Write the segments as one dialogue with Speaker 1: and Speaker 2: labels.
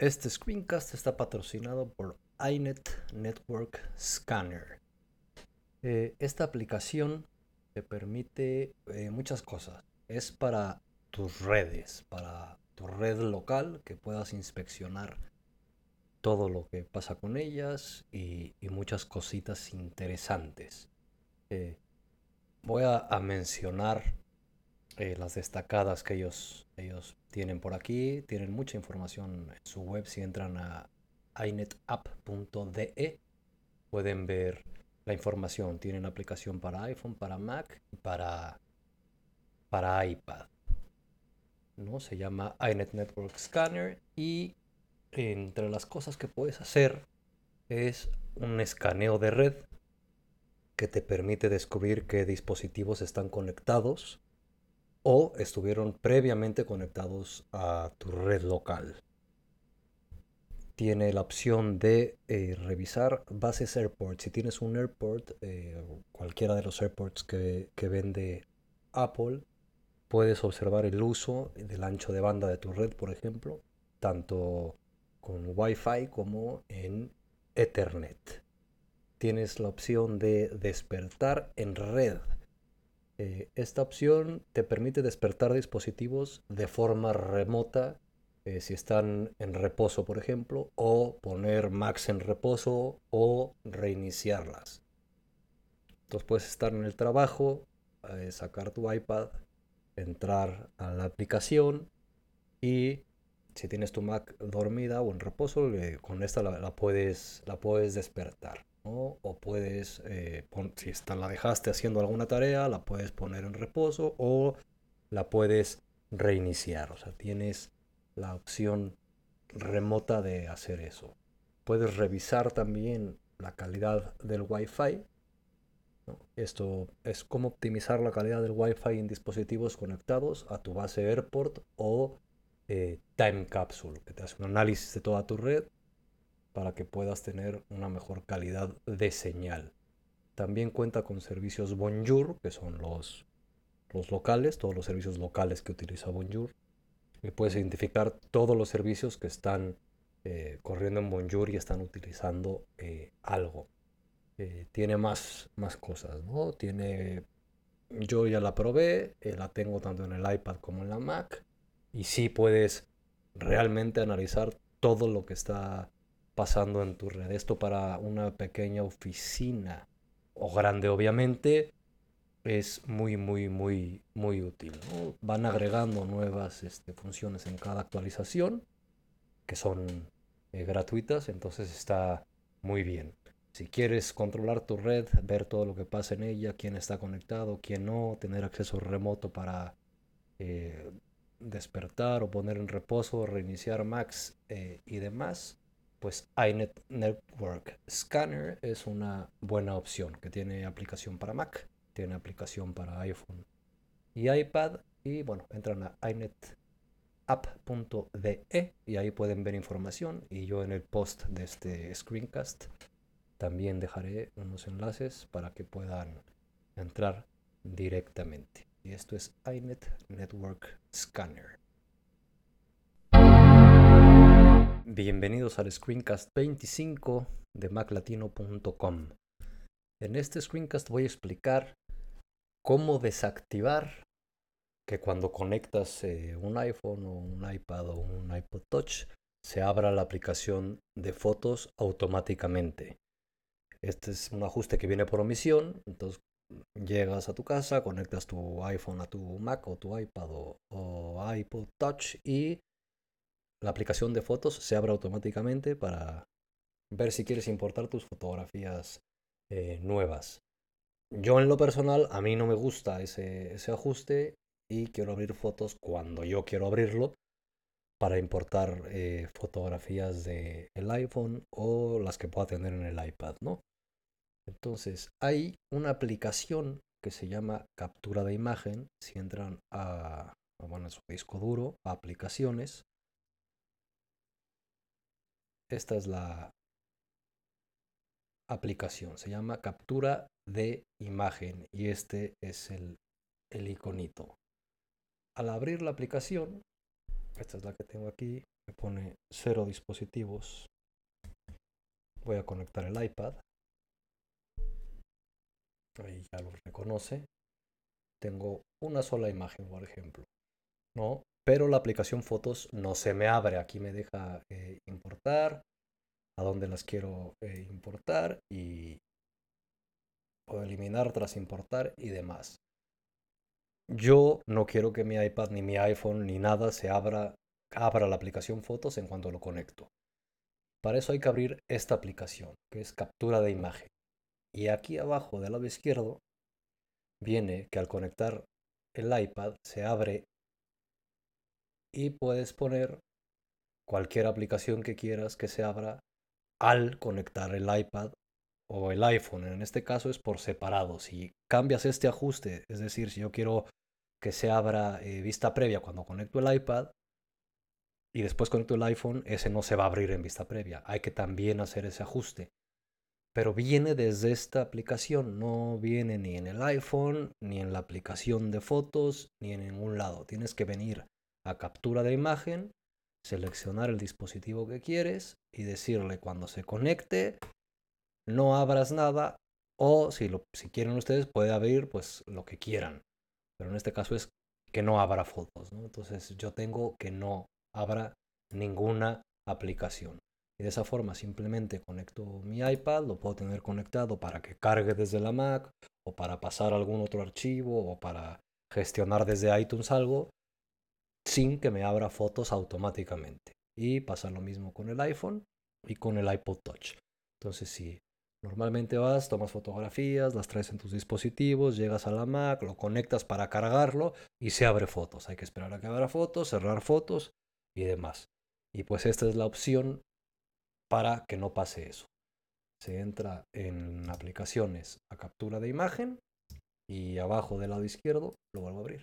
Speaker 1: Este screencast está patrocinado por iNet Network Scanner. Eh, esta aplicación te permite eh, muchas cosas. Es para tus redes, para tu red local, que puedas inspeccionar todo lo que pasa con ellas y, muchas cositas interesantes. Eh, voy a, mencionar las destacadas que ellos, ellos tienen por aquí, tienen mucha información en su web. Si entran a inetapp.de pueden ver la información. Tienen aplicación para iPhone, para Mac y para, para iPad. ¿no? Se llama iNet Network Scanner y entre las cosas que puedes hacer es un escaneo de red que te permite descubrir qué dispositivos están conectados o estuvieron previamente conectados a tu red local. Tiene la opción de eh, revisar bases airport. Si tienes un airport, eh, cualquiera de los airports que, que vende Apple, puedes observar el uso del ancho de banda de tu red, por ejemplo, tanto con Wi-Fi como en Ethernet. Tienes la opción de despertar en red eh, esta opción te permite despertar dispositivos de forma remota eh, si están en reposo, por ejemplo, o poner Max en reposo o reiniciarlas. Entonces puedes estar en el trabajo, eh, sacar tu iPad, entrar a la aplicación y si tienes tu Mac dormida o en reposo, con esta la, puedes, la puedes despertar. O puedes, eh, si esta la dejaste haciendo alguna tarea, la puedes poner en reposo o la puedes reiniciar. O sea, tienes la opción remota de hacer eso. Puedes revisar también la calidad del Wi-Fi. Esto es cómo optimizar la calidad del Wi-Fi en dispositivos conectados a tu base Airport o eh, Time Capsule, que te hace un análisis de toda tu red para que puedas tener una mejor calidad de señal. También cuenta con servicios Bonjour, que son los, los locales, todos los servicios locales que utiliza Bonjour. Y puedes identificar todos los servicios que están eh, corriendo en Bonjour y están utilizando eh, algo. Eh, tiene más, más cosas, ¿no? Tiene... Yo ya la probé, la tengo tanto en el iPad como en la Mac. Y sí puedes realmente analizar todo lo que está pasando en tu red. Esto para una pequeña oficina o grande, obviamente, es muy, muy, muy, muy útil. Van agregando nuevas este, funciones en cada actualización que son eh, gratuitas, entonces está muy bien. Si quieres controlar tu red, ver todo lo que pasa en ella, quién está conectado, quién no, tener acceso remoto para eh, despertar o poner en reposo, reiniciar Max eh, y demás, pues iNet Network Scanner es una buena opción que tiene aplicación para Mac, tiene aplicación para iPhone y iPad y bueno, entran a inetapp.de y ahí pueden ver información y yo en el post de este screencast también dejaré unos enlaces para que puedan entrar directamente. Y esto es iNet Network Scanner. Bienvenidos al Screencast 25 de maclatino.com. En este screencast voy a explicar cómo desactivar que cuando conectas eh, un iPhone o un iPad o un iPod Touch se abra la aplicación de fotos automáticamente. Este es un ajuste que viene por omisión, entonces llegas a tu casa, conectas tu iPhone a tu Mac o tu iPad o, o iPod Touch y la aplicación de fotos se abre automáticamente para ver si quieres importar tus fotografías eh, nuevas. Yo en lo personal, a mí no me gusta ese, ajuste y quiero abrir fotos cuando yo quiero abrirlo para importar eh, fotografías del el iPhone o las que pueda tener en el iPad, ¿no? Entonces, hay una aplicación que se llama captura de imagen. Si entran a, bueno, a su disco duro, a aplicaciones, esta es la aplicación. Se llama captura de imagen y este es el, iconito. Al abrir la aplicación, esta es la que tengo aquí, me pone cero dispositivos. Voy a conectar el iPad. Ahí ya lo reconoce. Tengo una sola imagen, por ejemplo. ¿No? Pero la aplicación fotos no se me abre. Aquí me deja eh, importar. A dónde las quiero eh, importar. Y puedo eliminar tras importar y demás. Yo no quiero que mi iPad, ni mi iPhone, ni nada se abra, abra la aplicación fotos en cuanto lo conecto. Para eso hay que abrir esta aplicación, que es captura de imagen. Y aquí abajo del lado izquierdo viene que al conectar el iPad se abre y puedes poner cualquier aplicación que quieras que se abra al conectar el iPad o el iPhone. En este caso es por separado. Si cambias este ajuste, es decir, si yo quiero que se abra eh, vista previa cuando conecto el iPad y después conecto el iPhone, ese no se va a abrir en vista previa. Hay que también hacer ese ajuste. Pero viene desde esta aplicación, no viene ni en el iPhone, ni en la aplicación de fotos, ni en ningún lado. Tienes que venir a captura de imagen, seleccionar el dispositivo que quieres y decirle cuando se conecte, no abras nada o si, lo, si quieren ustedes puede abrir pues lo que quieran pero en este caso es que no habrá fotos, ¿no? Entonces yo tengo que no habrá ninguna aplicación. Y de esa forma simplemente conecto mi iPad, lo puedo tener conectado para que cargue desde la Mac o para pasar algún otro archivo o para gestionar desde iTunes algo sin que me abra fotos automáticamente. Y pasa lo mismo con el iPhone y con el iPod Touch. Entonces si Normalmente vas, tomas fotografías, las traes en tus dispositivos, llegas a la Mac, lo conectas para cargarlo y se abre fotos. Hay que esperar a que abra fotos, cerrar fotos y demás. Y pues esta es la opción para que no pase eso. Se entra en aplicaciones a captura de imagen y abajo del lado izquierdo lo vuelvo a abrir.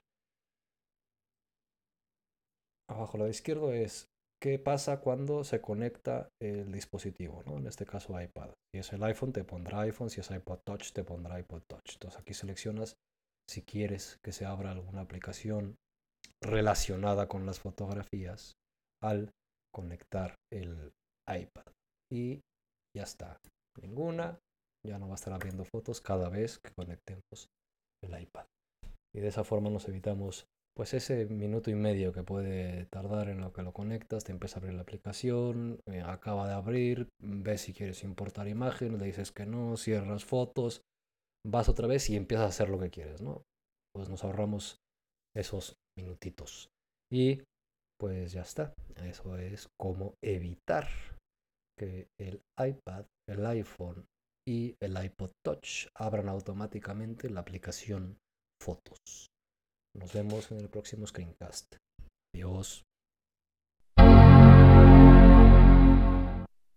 Speaker 1: Abajo del lado izquierdo es qué pasa cuando se conecta el dispositivo, ¿no? en este caso iPad. Si es el iPhone te pondrá iPhone, si es iPod Touch te pondrá iPod Touch. Entonces aquí seleccionas si quieres que se abra alguna aplicación relacionada con las fotografías al conectar el iPad. Y ya está. Ninguna. Ya no va a estar abriendo fotos cada vez que conectemos el iPad. Y de esa forma nos evitamos pues ese minuto y medio que puede tardar en lo que lo conectas, te empieza a abrir la aplicación, eh, acaba de abrir, ves si quieres importar imagen, le dices que no, cierras fotos, vas otra vez y empiezas a hacer lo que quieres, ¿no? Pues nos ahorramos esos minutitos. Y pues ya está. Eso es como evitar que el iPad, el iPhone y el iPod Touch abran automáticamente la aplicación Fotos. Nos vemos en el próximo screencast. Adiós.